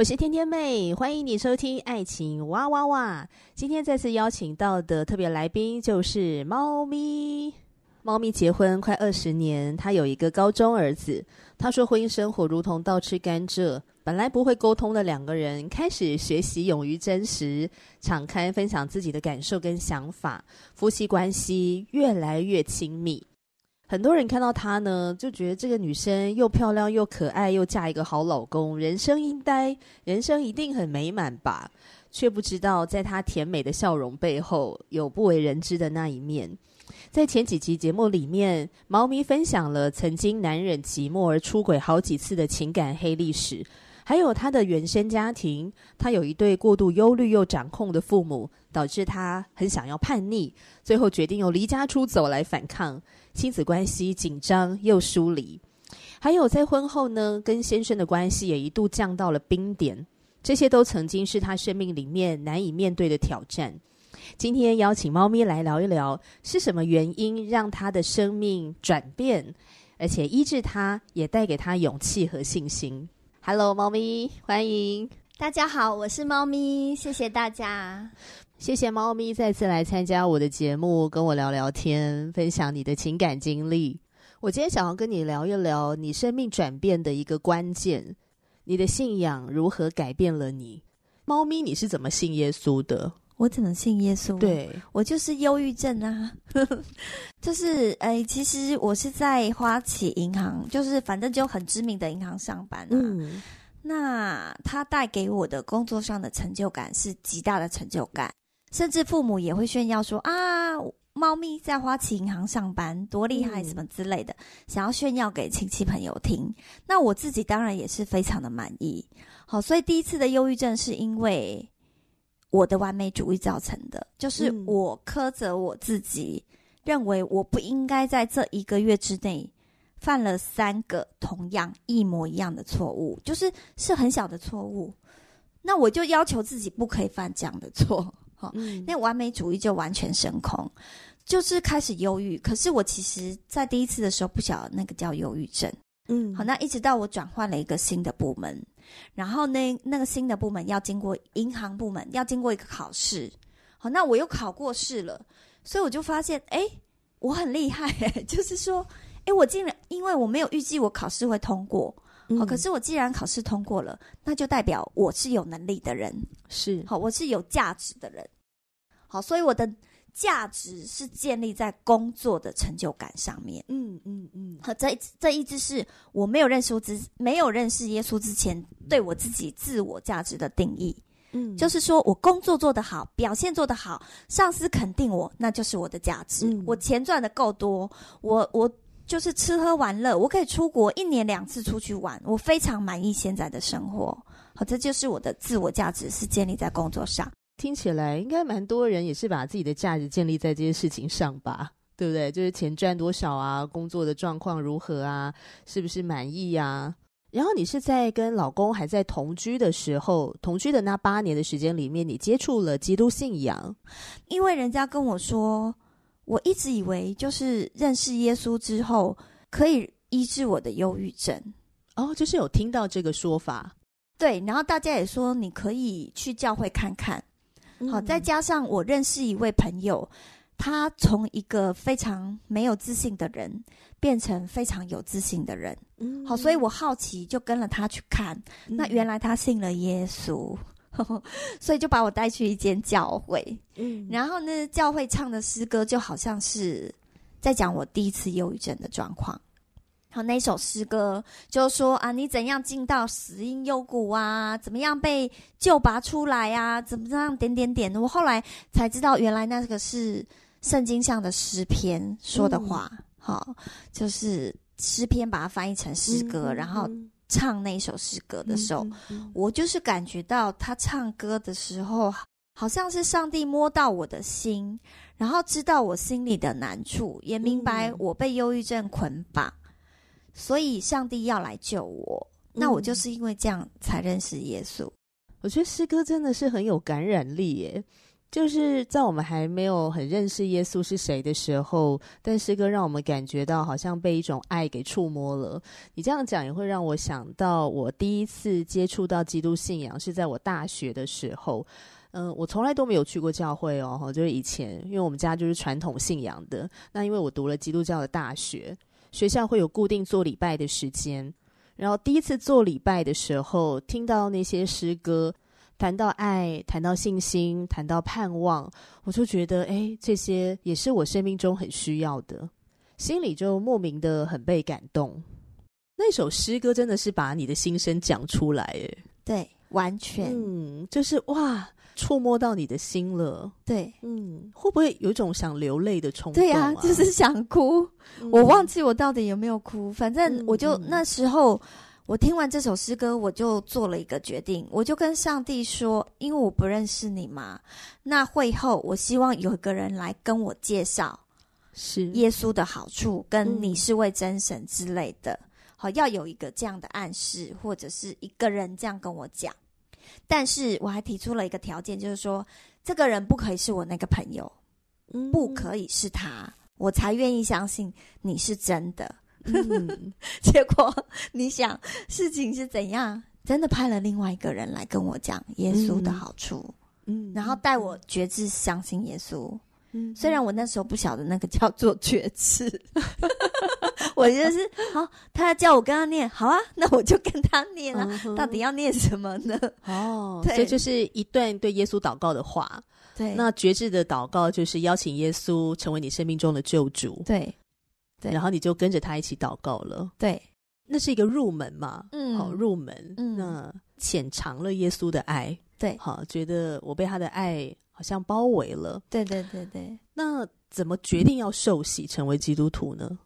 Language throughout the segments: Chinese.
我是天天妹，欢迎你收听《爱情哇哇哇》。今天再次邀请到的特别来宾就是猫咪。猫咪结婚快二十年，他有一个高中儿子。他说，婚姻生活如同倒吃甘蔗，本来不会沟通的两个人，开始学习勇于真实，敞开分享自己的感受跟想法，夫妻关系越来越亲密。很多人看到她呢，就觉得这个女生又漂亮又可爱，又嫁一个好老公，人生应该人生一定很美满吧？却不知道，在她甜美的笑容背后，有不为人知的那一面。在前几集节目里面，猫咪分享了曾经难忍寂寞而出轨好几次的情感黑历史，还有她的原生家庭。她有一对过度忧虑又掌控的父母，导致她很想要叛逆，最后决定用离家出走来反抗。亲子关系紧张又疏离，还有在婚后呢，跟先生的关系也一度降到了冰点。这些都曾经是他生命里面难以面对的挑战。今天邀请猫咪来聊一聊，是什么原因让他的生命转变，而且医治他，也带给他勇气和信心。Hello，猫咪，欢迎大家好，我是猫咪，谢谢大家。谢谢猫咪再次来参加我的节目，跟我聊聊天，分享你的情感经历。我今天想要跟你聊一聊你生命转变的一个关键，你的信仰如何改变了你？猫咪，你是怎么信耶稣的？我怎么信耶稣？对，我就是忧郁症啊，就是哎，其实我是在花旗银行，就是反正就很知名的银行上班啊。嗯，那它带给我的工作上的成就感是极大的成就感。甚至父母也会炫耀说啊，猫咪在花旗银行上班多厉害，什么之类的，嗯、想要炫耀给亲戚朋友听。那我自己当然也是非常的满意。好，所以第一次的忧郁症是因为我的完美主义造成的，就是我苛责我自己，嗯、认为我不应该在这一个月之内犯了三个同样一模一样的错误，就是是很小的错误。那我就要求自己不可以犯这样的错。好，那完美主义就完全升空，就是开始忧郁。可是我其实，在第一次的时候不晓得那个叫忧郁症。嗯，好，那一直到我转换了一个新的部门，然后那那个新的部门要经过银行部门，要经过一个考试。好，那我又考过试了，所以我就发现，哎，我很厉害，哎，就是说，哎，我竟然因为我没有预计我考试会通过。好，可是我既然考试通过了，那就代表我是有能力的人，是好，我是有价值的人。好，所以我的价值是建立在工作的成就感上面。嗯嗯嗯。好，这这一直是我没有认识之没有认识耶稣之前，对我自己自我价值的定义。嗯，就是说我工作做得好，表现做得好，上司肯定我，那就是我的价值。嗯，我钱赚得够多，我我。就是吃喝玩乐，我可以出国一年两次出去玩，我非常满意现在的生活。好，这就是我的自我价值是建立在工作上。听起来应该蛮多人也是把自己的价值建立在这些事情上吧？对不对？就是钱赚多少啊，工作的状况如何啊，是不是满意呀？然后你是在跟老公还在同居的时候，同居的那八年的时间里面，你接触了基督信仰，因为人家跟我说。我一直以为，就是认识耶稣之后可以医治我的忧郁症。哦，就是有听到这个说法。对，然后大家也说你可以去教会看看。嗯、好，再加上我认识一位朋友，他从一个非常没有自信的人变成非常有自信的人。嗯，好，所以我好奇，就跟了他去看。嗯、那原来他信了耶稣。所以就把我带去一间教会，嗯，然后呢，教会唱的诗歌就好像是在讲我第一次忧郁症的状况，好，那首诗歌就说啊，你怎样进到死因幽谷啊？怎么样被救拔出来啊？怎么样点点点？我后来才知道，原来那个是圣经上的诗篇说的话。好、嗯，就是诗篇把它翻译成诗歌，嗯、然后唱那首诗歌的时候，我就是感觉到他唱歌的时候，好像是上帝摸到我的心，然后知道我心里的难处，也明白我被忧郁症捆绑。所以上帝要来救我，那我就是因为这样才认识耶稣。嗯，我觉得诗歌真的是很有感染力耶，就是在我们还没有很认识耶稣是谁的时候，但诗歌让我们感觉到好像被一种爱给触摸了。你这样讲也会让我想到，我第一次接触到基督信仰是在我大学的时候。嗯，我从来都没有去过教会哦，就是以前因为我们家就是传统信仰的，那因为我读了基督教的大学。学校会有固定做礼拜的时间，然后第一次做礼拜的时候，听到那些诗歌，谈到爱，谈到信心，谈到盼望，我就觉得，哎，这些也是我生命中很需要的，心里就莫名的很被感动。那首诗歌真的是把你的心声讲出来，哎，对，完全，嗯，就是哇。触摸到你的心了，对，嗯，会不会有一种想流泪的冲动啊？对呀，就是想哭。嗯，我忘记我到底有没有哭，反正我就那时候，我听完这首诗歌，我就做了一个决定，我就跟上帝说，因为我不认识你嘛，那会后我希望有一个人来跟我介绍是耶稣的好处，跟你是位真神之类的，好，要有一个这样的暗示，或者是一个人这样跟我讲。但是我还提出了一个条件，就是说这个人不可以是我那个朋友，嗯，不可以是他，我才愿意相信你是真的。嗯，结果你想事情是怎样？真的派了另外一个人来跟我讲耶稣的好处，嗯，然后带我决志相信耶稣。嗯，虽然我那时候不晓得那个叫做决志。我就是好，他叫我跟他念，好啊，那我就跟他念啊。Uh. 到底要念什么呢？哦，对，所以就是一段对耶稣祷告的话。对，那决志的祷告就是邀请耶稣成为你生命中的救主。对，对，然后你就跟着他一起祷告了。对，那是一个入门嘛。嗯，好，入门。嗯，那浅尝了耶稣的爱。对，好，觉得我被他的爱好像包围了。对，对，对，对。那怎么决定要受洗成为基督徒呢？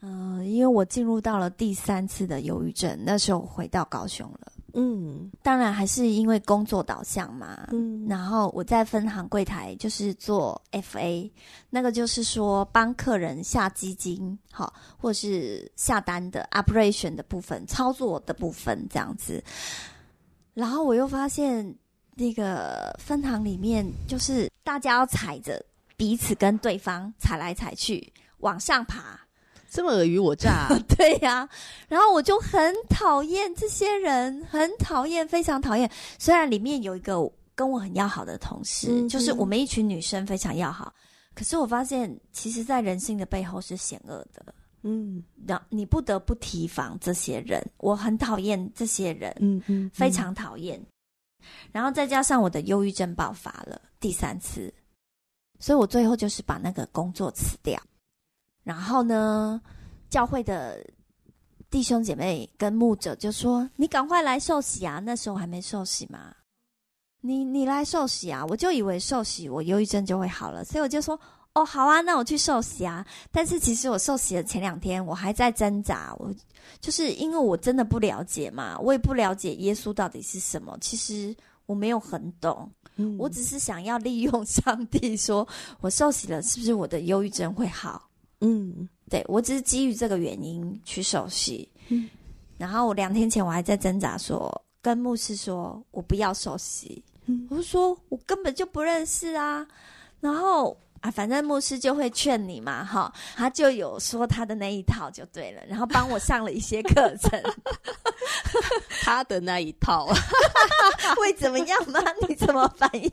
嗯、呃，因为我进入到了第三次的忧郁症，那时候回到高雄了。嗯，当然还是因为工作导向嘛。嗯，然后我在分行柜台就是做 FA，那个就是说帮客人下基金，好，或是下单的 operation 的部分，操作的部分这样子。然后我又发现那个分行里面，就是大家要踩着彼此跟对方踩来踩去，往上爬。这么尔虞我诈、啊，对呀、啊。然后我就很讨厌这些人，很讨厌，非常讨厌。虽然里面有一个跟我很要好的同事，嗯、就是我们一群女生非常要好，可是我发现，其实，在人性的背后是险恶的。嗯，然你不得不提防这些人。我很讨厌这些人，嗯嗯，非常讨厌。然后再加上我的忧郁症爆发了第三次，所以我最后就是把那个工作辞掉。然后呢，教会的弟兄姐妹跟牧者就说：“你赶快来受洗啊！”那时候还没受洗嘛，你你来受洗啊！我就以为受洗我忧郁症就会好了，所以我就说：“哦，好啊，那我去受洗啊！”但是其实我受洗的前两天，我还在挣扎，我就是因为我真的不了解嘛，我也不了解耶稣到底是什么，其实我没有很懂，嗯，我只是想要利用上帝说，我受洗了，是不是我的忧郁症会好？嗯，对，我只是基于这个原因去受洗。嗯，然后我两天前我还在挣扎说，说跟牧师说我不要受洗。嗯，我说我根本就不认识啊。然后啊，反正牧师就会劝你嘛，哈，他就有说他的那一套就对了，然后帮我上了一些课程。他的那一套 会怎么样吗？你怎么反应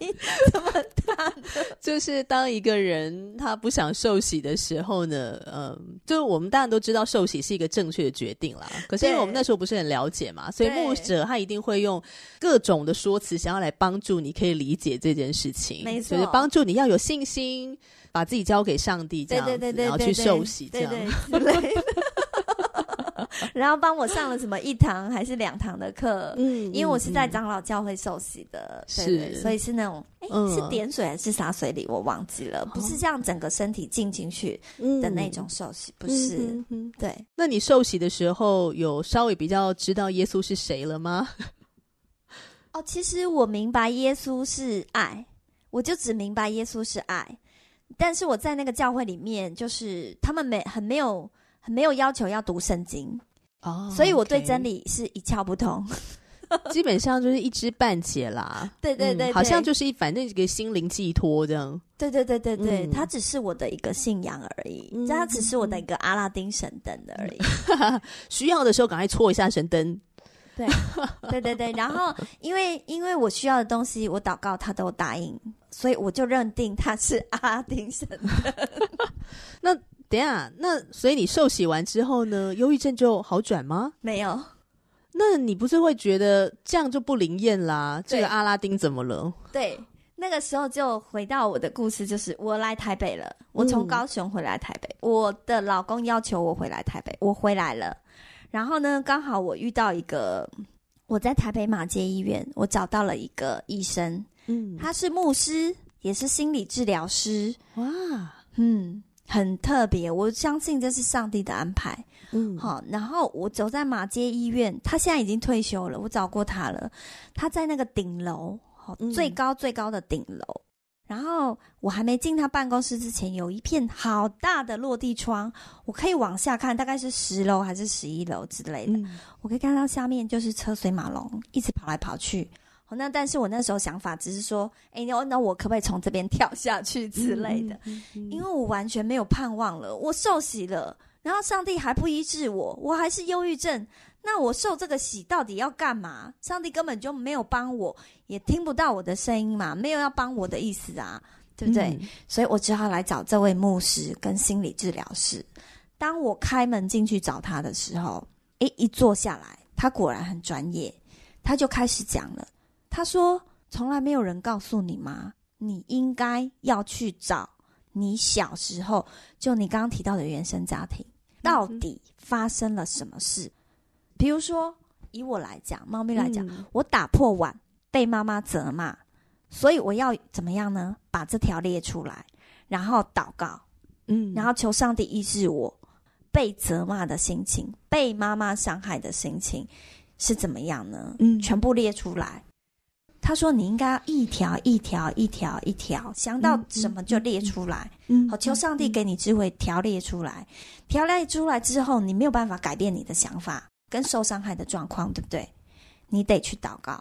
这么大？就是当一个人他不想受洗的时候呢，嗯，就是我们当然都知道受洗是一个正确的决定啦。可是因为我们那时候不是很了解嘛，所以牧者他一定会用各种的说辞，想要来帮助你可以理解这件事情，没错，就是帮助你要有信心，把自己交给上帝，这样子，然后去受洗，这样。然后帮我上了什么一堂还是两堂的课，嗯，因为我是在长老教会受洗的，对对，是，所以是那种，哎，是点水还是洒水礼，我忘记了，不是这样整个身体浸进去的那种受洗，不是，对。那你受洗的时候有稍微比较知道耶稣是谁了吗？哦，其实我明白耶稣是爱，我就只明白耶稣是爱。但是我在那个教会里面，就是他们没很没有很没有要求要读圣经哦，oh, 所以我对真理是一窍不通，基本上就是一知半解啦。对对对，对、嗯，好像就是一反正一个心灵寄托这样。对对对对对，它、嗯、只是我的一个信仰而已，它、嗯、只是我的一个阿拉丁神灯而已。需要的时候赶快戳一下神灯。对对对对，然后因为因为我需要的东西，我祷告他都答应。所以我就认定他是阿拉丁神灯。那等下，那所以你受洗完之后呢，忧郁症就好转吗？没有。那你不是会觉得这样就不灵验啦？这个阿拉丁怎么了？对，那个时候就回到我的故事，就是我来台北了。我从高雄回来台北，嗯，我的老公要求我回来台北，我回来了。然后呢，刚好我遇到一个，我在台北马街医院，我找到了一个医生。嗯，他是牧师，也是心理治疗师。哇，嗯，很特别。我相信这是上帝的安排。嗯，好。然后我走在马街医院，他现在已经退休了。我找过他了，他在那个顶楼，好，最高最高的顶楼。嗯。然后我还没进他办公室之前，有一片好大的落地窗，我可以往下看，大概是十楼还是十一楼之类的。嗯。我可以看到下面就是车水马龙，一直跑来跑去。那但是我那时候想法只是说，哎，那那我可不可以从这边跳下去之类的？嗯嗯嗯嗯。因为我完全没有盼望了。我受洗了，然后上帝还不医治我，我还是忧郁症。那我受这个洗到底要干嘛？上帝根本就没有帮我，也听不到我的声音嘛，没有要帮我的意思啊，对不对？嗯。所以我只好来找这位牧师跟心理治疗师。当我开门进去找他的时候，诶，一坐下来，他果然很专业，他就开始讲了。他说：“从来没有人告诉你吗？你应该要去找你小时候，就你刚刚提到的原生家庭，到底发生了什么事？比如说，以我来讲，猫咪来讲，嗯、我打破碗被妈妈责骂，所以我要怎么样呢？把这条列出来，然后祷告，嗯，然后求上帝医治我被责骂的心情，被妈妈伤害的心情是怎么样呢？嗯，全部列出来。”他说：“你应该要一条一条一条一条想到什么就列出来，嗯，好，求上帝给你智慧，条列出来。条列出来之后，你没有办法改变你的想法跟受伤害的状况，对不对？你得去祷告。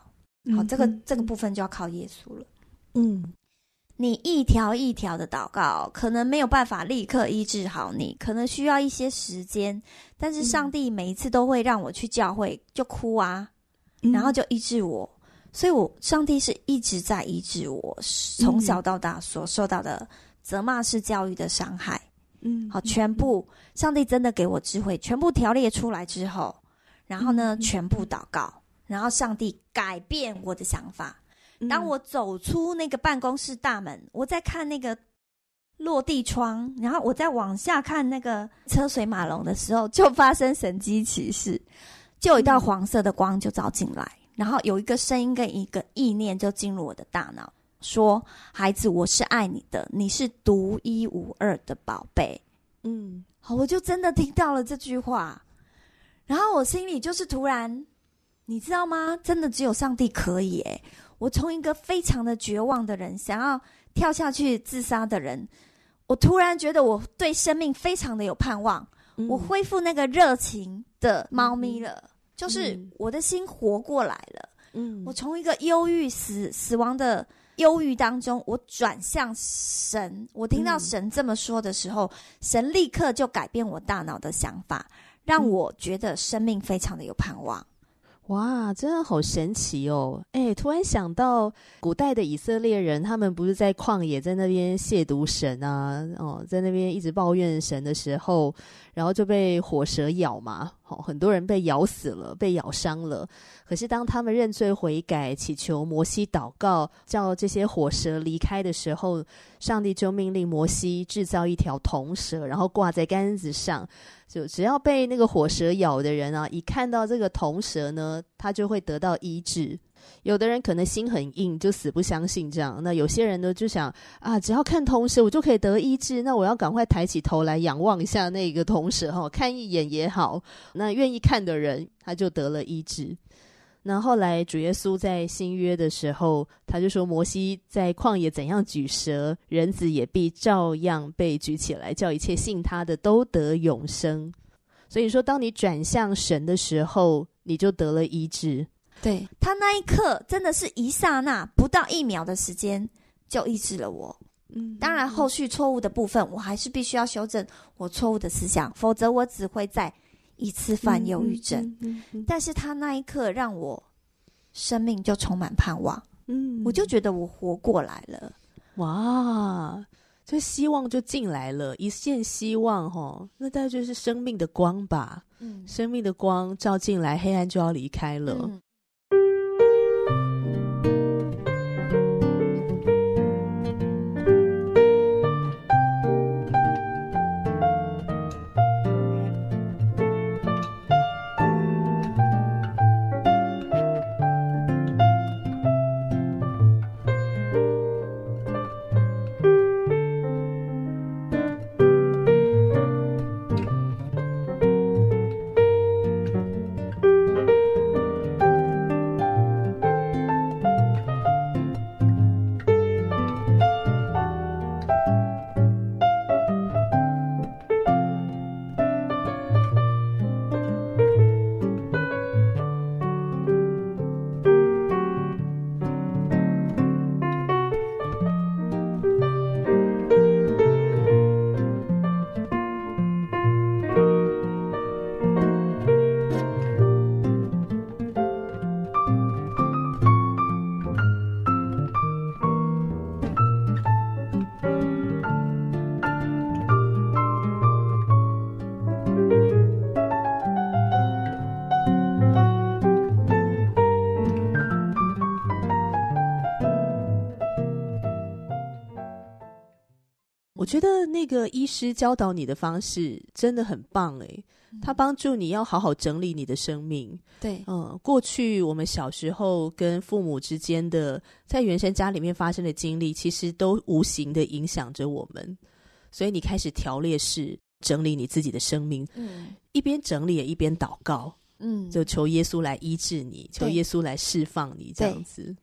好，这个这个部分就要靠耶稣了。嗯，你一条一条的祷告，可能没有办法立刻医治好你，可能需要一些时间。但是上帝每一次都会让我去教会就哭啊，然后就医治我。”所以，我上帝是一直在医治我从小到大所受到的责骂式教育的伤害。嗯，好，全部上帝真的给我智慧，全部条列出来之后，然后呢，全部祷告，然后上帝改变我的想法。当我走出那个办公室大门，我在看那个落地窗，然后我再往下看那个车水马龙的时候，就发生神机骑士，就有一道黄色的光就照进来。然后有一个声音跟一个意念就进入我的大脑，说：“孩子，我是爱你的，你是独一无二的宝贝。”嗯，好，我就真的听到了这句话，然后我心里就是突然，你知道吗？真的只有上帝可以。诶，我从一个非常的绝望的人，想要跳下去自杀的人，我突然觉得我对生命非常的有盼望，嗯、我恢复那个热情的猫咪了。嗯就是我的心活过来了，嗯，我从一个忧郁死死亡的忧郁当中，我转向神。我听到神这么说的时候，嗯，神立刻就改变我大脑的想法，让我觉得生命非常的有盼望。哇，真的好神奇哦！哎，突然想到古代的以色列人，他们不是在旷野在那边亵渎神啊，哦，在那边一直抱怨神的时候，然后就被火蛇咬嘛，好，很多人被咬死了，被咬伤了。可是当他们认罪悔改，祈求摩西祷告，叫这些火蛇离开的时候，上帝就命令摩西制造一条铜蛇，然后挂在杆子上。就只要被那个火蛇咬的人啊，一看到这个铜蛇呢，他就会得到医治。有的人可能心很硬，就死不相信这样。那有些人呢，就想啊，只要看铜蛇，我就可以得医治。那我要赶快抬起头来仰望一下那个铜蛇哈，看一眼也好。那愿意看的人，他就得了医治。那后来主耶稣在新约的时候，他就说：摩西在旷野怎样举蛇，人子也必照样被举起来，叫一切信他的都得永生。所以说，当你转向神的时候，你就得了医治。对，他那一刻真的是一刹那，不到一秒的时间就抑制了我。嗯，当然后续错误的部分，我还是必须要修正我错误的思想，否则我只会再一次犯忧郁症。嗯嗯嗯、但是他那一刻让我生命就充满盼望。嗯，我就觉得我活过来了。哇，这希望就进来了，一线希望齁，那大概就是生命的光吧。嗯，生命的光照进来，黑暗就要离开了。嗯那个医师教导你的方式真的很棒诶，他帮助你要好好整理你的生命。对，嗯，过去我们小时候跟父母之间的在原生家里面发生的经历，其实都无形的影响着我们。所以你开始条列式整理你自己的生命，嗯，一边整理也一边祷告，嗯，就求耶稣来医治你，求耶稣来释放你，这样子。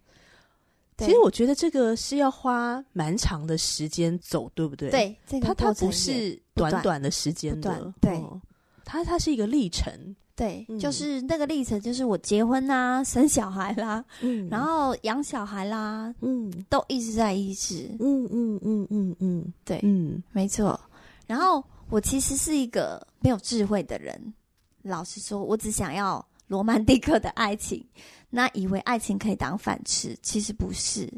其实我觉得这个是要花蛮长的时间走，对不对？对，这个、它它不是短短。的时间的，对，哦、它它是一个历程，对，嗯、就是那个历程，就是我结婚啦、生小孩啦，嗯，然后养小孩啦，嗯，都一直在一直，嗯嗯嗯嗯嗯，对，嗯，没错。然后我其实是一个没有智慧的人，老实说，我只想要罗曼蒂克的爱情。那以为爱情可以当饭吃，其实不是，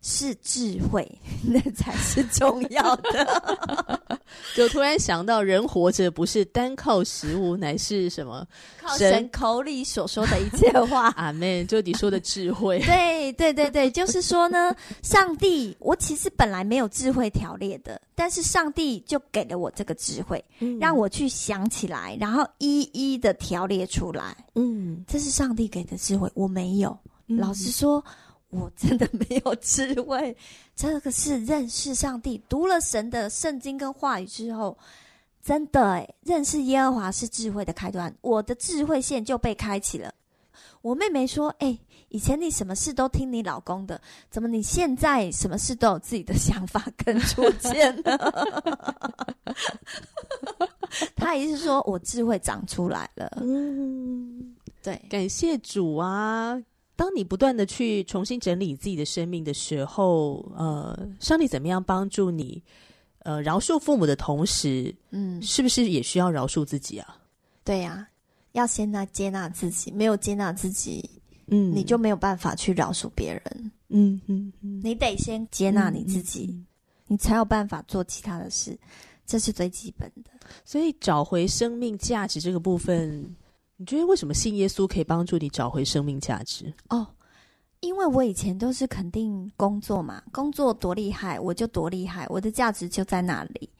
是智慧，那才是重要的。就突然想到，人活着不是单靠食物，乃是什么？靠神口里所说的一切话。阿妹。就你说的智慧。对对对对，就是说呢，上帝，我其实本来没有智慧条列的，但是上帝就给了我这个智慧，嗯、让我去想起来，然后一一的条列出来。嗯，这是上帝给的智慧，我没有。嗯、老实说。我真的没有智慧，这个是认识上帝，读了神的圣经跟话语之后，真的诶，认识耶和华是智慧的开端，我的智慧线就被开启了。我妹妹说：“诶，以前你什么事都听你老公的，怎么你现在什么事都有自己的想法跟主见呢？”她意思是说我智慧长出来了。嗯，对，感谢主啊。当你不断的去重新整理自己的生命的时候，呃，上帝怎么样帮助你？呃，饶恕父母的同时，嗯，是不是也需要饶恕自己啊？对呀、啊，要先来接纳自己，没有接纳自己，嗯，你就没有办法去饶恕别人。嗯嗯嗯，你得先接纳你自己，你才有办法做其他的事。这是最基本的。所以找回生命价值这个部分，你觉得为什么信耶稣可以帮助你找回生命价值？哦，因为我以前都是肯定工作嘛，工作多厉害我就多厉害，我的价值就在那里。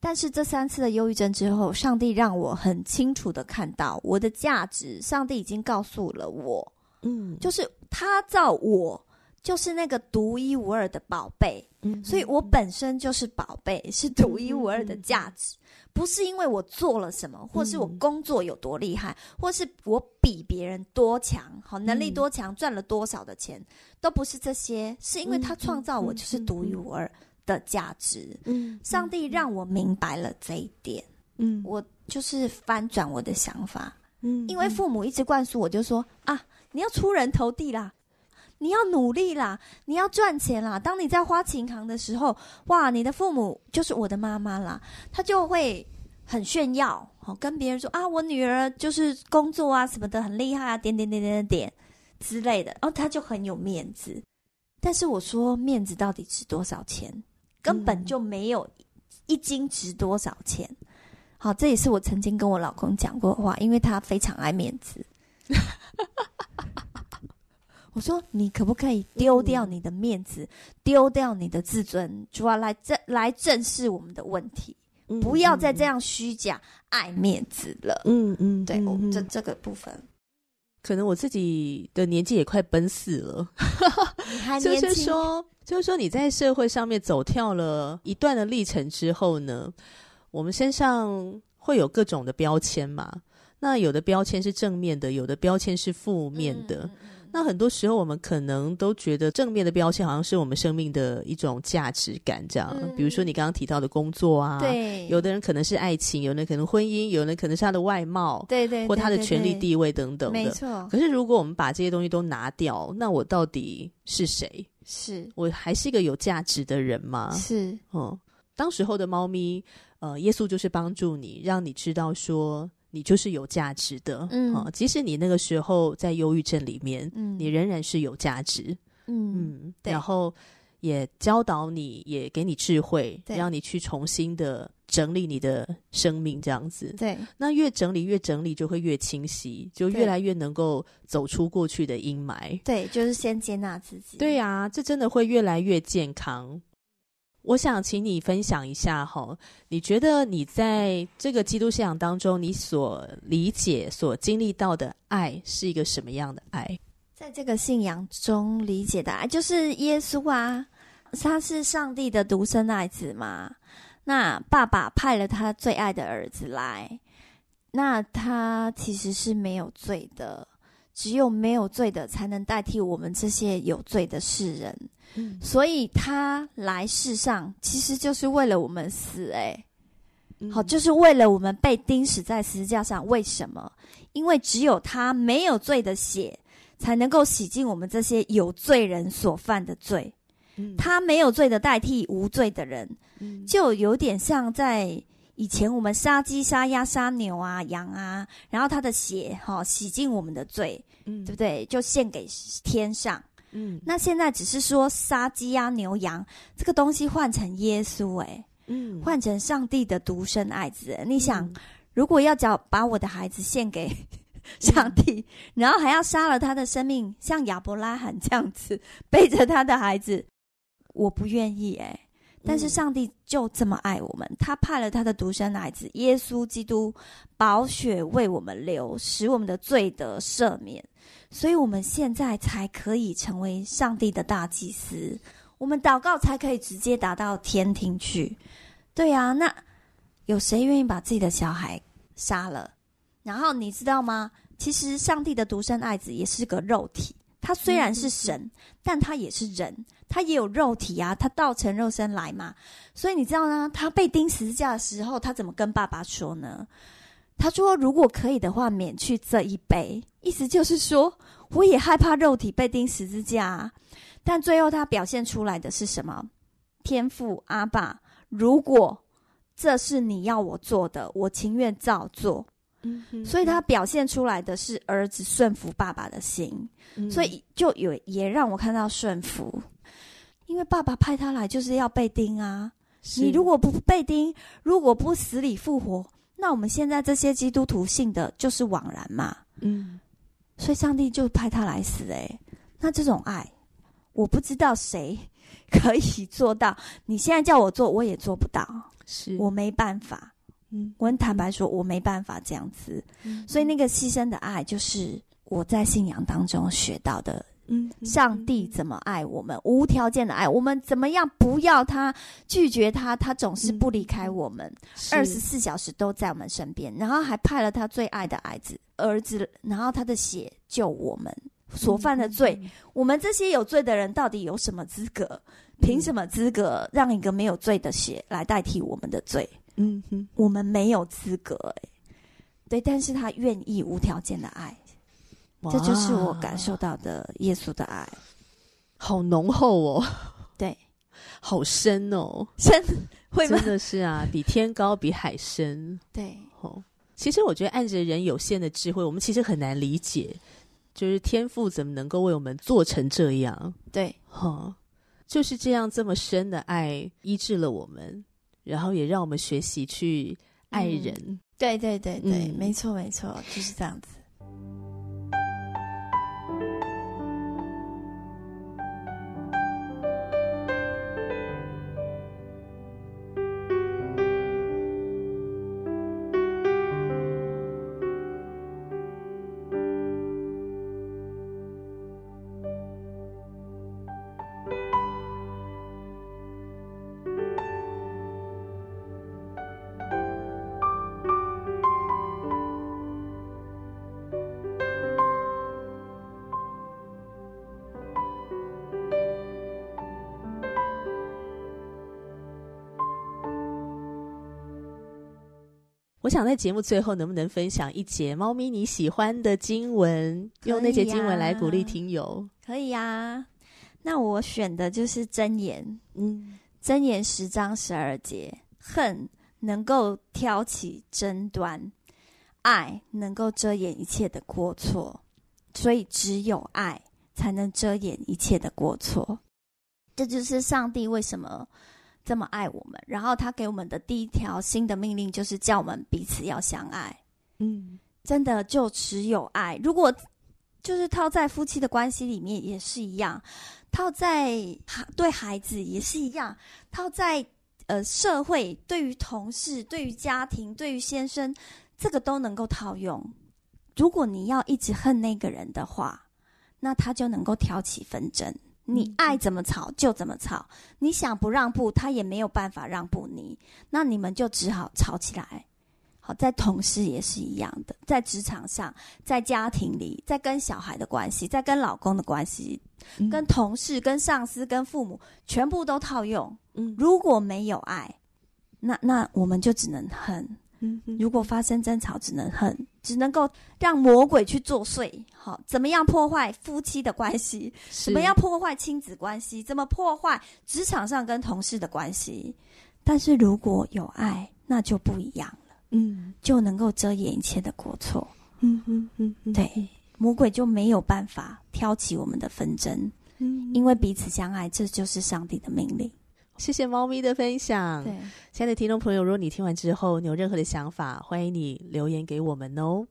但是这三次的忧郁症之后，上帝让我很清楚的看到我的价值。上帝已经告诉了我，嗯，就是他造我就是那个独一无二的宝贝，嗯，所以我本身就是宝贝，是独一无二的价值，不是因为我做了什么，或是我工作有多厉害，或是我比别人多强，好能力多强，赚了多少的钱，都不是这些，是因为他创造我就是独一无二。的价值，嗯，上帝让我明白了这一点，嗯，我就是翻转我的想法，嗯，因为父母一直灌输我，就说啊，你要出人头地啦，你要努力啦，你要赚钱啦。当你在花旗银行的时候，哇，你的父母就是我的妈妈啦，她就会很炫耀，哦，跟别人说啊，我女儿就是工作啊什么的很厉害啊，点点点点点点之类的，然后她就很有面子。但是我说，面子到底值多少钱？根本就没有一斤值多少钱。好，这也是我曾经跟我老公讲过的话，因为他非常爱面子。我说：“你可不可以丢掉你的面子，丢掉你的自尊，主要来正来正视我们的问题，不要再这样虚假爱面子了。”嗯嗯，对，我这这个部分，可能我自己的年纪也快奔四了。就是说就是说，你在社会上面走跳了一段的历程之后呢，我们身上会有各种的标签嘛。那有的标签是正面的，有的标签是负面的。嗯、那很多时候，我们可能都觉得正面的标签好像是我们生命的一种价值感，这样。嗯、比如说你刚刚提到的工作啊，对，有的人可能是爱情，有的人可能婚姻，有的人可能是他的外貌，对对，对，或他的权力地位等等的。没错。可是如果我们把这些东西都拿掉，那我到底是谁？是我还是一个有价值的人吗？是，嗯，当时候的猫咪，呃，耶稣就是帮助你，让你知道说你就是有价值的，嗯，啊，即使你那个时候在忧郁症里面，嗯，你仍然是有价值，嗯嗯，然后也教导你，也给你智慧，让你去重新的。整理你的生命，这样子。对，那越整理越整理，就会越清晰，就越来越能够走出过去的阴霾。对，就是先接纳自己。对啊，这真的会越来越健康。我想请你分享一下哈，你觉得你在这个基督信仰当中，你所理解、所经历到的爱是一个什么样的爱？在这个信仰中理解的爱，就是耶稣啊，他是上帝的独生爱子嘛。那爸爸派了他最爱的儿子来，那他其实是没有罪的，只有没有罪的才能代替我们这些有罪的世人。嗯，所以他来世上其实就是为了我们死，欸，诶，好，就是为了我们被钉死在十字架上。为什么？因为只有他没有罪的血，才能够洗净我们这些有罪人所犯的罪。他没有罪的代替无罪的人，就有点像在以前我们杀鸡、杀鸭、杀牛啊、羊啊，然后他的血哈、哦、洗净我们的罪，嗯，对不对？就献给天上。嗯，那现在只是说杀鸡鸭、牛羊这个东西换成耶稣，诶，嗯，换成上帝的独生爱子。你想，如果要叫把我的孩子献给 上帝，然后还要杀了他的生命，像亚伯拉罕这样子 背着他的孩子。我不愿意哎，但是上帝就这么爱我们，嗯、他派了他的独生孩子耶稣基督，宝血为我们流，使我们的罪得赦免，所以我们现在才可以成为上帝的大祭司，我们祷告才可以直接达到天庭去。对啊，那有谁愿意把自己的小孩杀了？然后你知道吗？其实上帝的独生爱子也是个肉体。他虽然是神，嗯、但他也是人，他也有肉体啊，他道成肉身来嘛。所以你知道呢，他被钉十字架的时候，他怎么跟爸爸说呢？他说：“如果可以的话，免去这一杯。”意思就是说，我也害怕肉体被钉十字架啊。但最后他表现出来的是什么？天父阿爸，如果这是你要我做的，我情愿照做。嗯，所以他表现出来的是儿子顺服爸爸的心，嗯、所以就有也让我看到顺服，因为爸爸派他来就是要被钉啊，你如果不被钉，如果不死里复活，那我们现在这些基督徒信的就是枉然嘛。嗯，所以上帝就派他来死。诶，那这种爱，我不知道谁 可以做到。你现在叫我做，我也做不到，是我没办法。嗯，我很坦白说，我没办法这样子。嗯，所以那个牺牲的爱，就是我在信仰当中学到的。嗯，上帝怎么爱我们？无条件的爱我们，怎么样不要他，拒绝他，他总是不离开我们，二十四小时都在我们身边，然后还派了他最爱的儿子儿子，然后他的血救我们所犯的罪。嗯，我们这些有罪的人，到底有什么资格？凭什么资格让一个没有罪的血来代替我们的罪？嗯哼，我们没有资格欸，对，但是他愿意无条件的爱。这就是我感受到的耶稣的爱，好浓厚哦，对，好深哦，深会吗？真的是啊，比天高，比海深。对，哦，其实我觉得按着人有限的智慧，我们其实很难理解，就是天赋怎么能够为我们做成这样？对，哈，就是这样这么深的爱医治了我们，然后也让我们学习去爱人。嗯、对对对对，嗯、没错没错，就是这样子。想在节目最后，能不能分享一节猫咪你喜欢的经文，用那节经文来鼓励听友？可以呀、啊。那我选的就是真言，嗯，箴言十章十二节：恨能够挑起争端，爱能够遮掩一切的过错，所以只有爱才能遮掩一切的过错。这就是上帝为什么。这么爱我们，然后他给我们的第一条新的命令就是叫我们彼此要相爱。嗯，真的就只有爱。如果就是套在夫妻的关系里面也是一样，套在对孩子也是一样，套在呃社会，对于同事、对于家庭、对于先生，这个都能够套用。如果你要一直恨那个人的话，那他就能够挑起纷争。你爱怎么吵就怎么吵，你想不让步，他也没有办法让步你，那你们就只好吵起来。好，在同事也是一样的，在职场上，在家庭里，在跟小孩的关系，在跟老公的关系，跟同事、跟上司、跟父母，全部都套用。嗯，如果没有爱，那那我们就只能恨。如果发生争吵，只能恨，只能够让魔鬼去作祟。好，怎么样破坏夫妻的关系？怎么样破坏亲子关系？怎么破坏职场上跟同事的关系？但是如果有爱，那就不一样了。嗯，就能够遮掩一切的过错。嗯嗯嗯，对，魔鬼就没有办法挑起我们的纷争。嗯，因为彼此相爱，这就是上帝的命令。谢谢猫咪的分享。对，亲爱的听众朋友，如果你听完之后你有任何的想法，欢迎你留言给我们哦。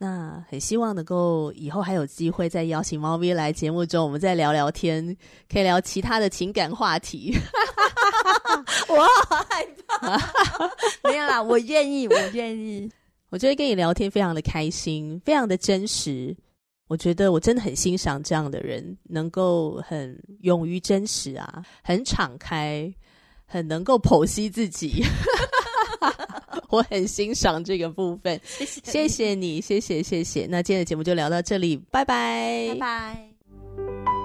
那很希望能够以后还有机会再邀请猫咪来节目中，我们再聊聊天，可以聊其他的情感话题。我好害怕。没有啦，我愿意，我愿意。我觉得跟你聊天非常的开心，非常的真实。我觉得我真的很欣赏这样的人，能够很勇于真实啊，很敞开，很能够剖析自己。我很欣赏这个部分，谢谢，谢谢你，谢谢谢谢。那今天的节目就聊到这里，拜拜，拜拜。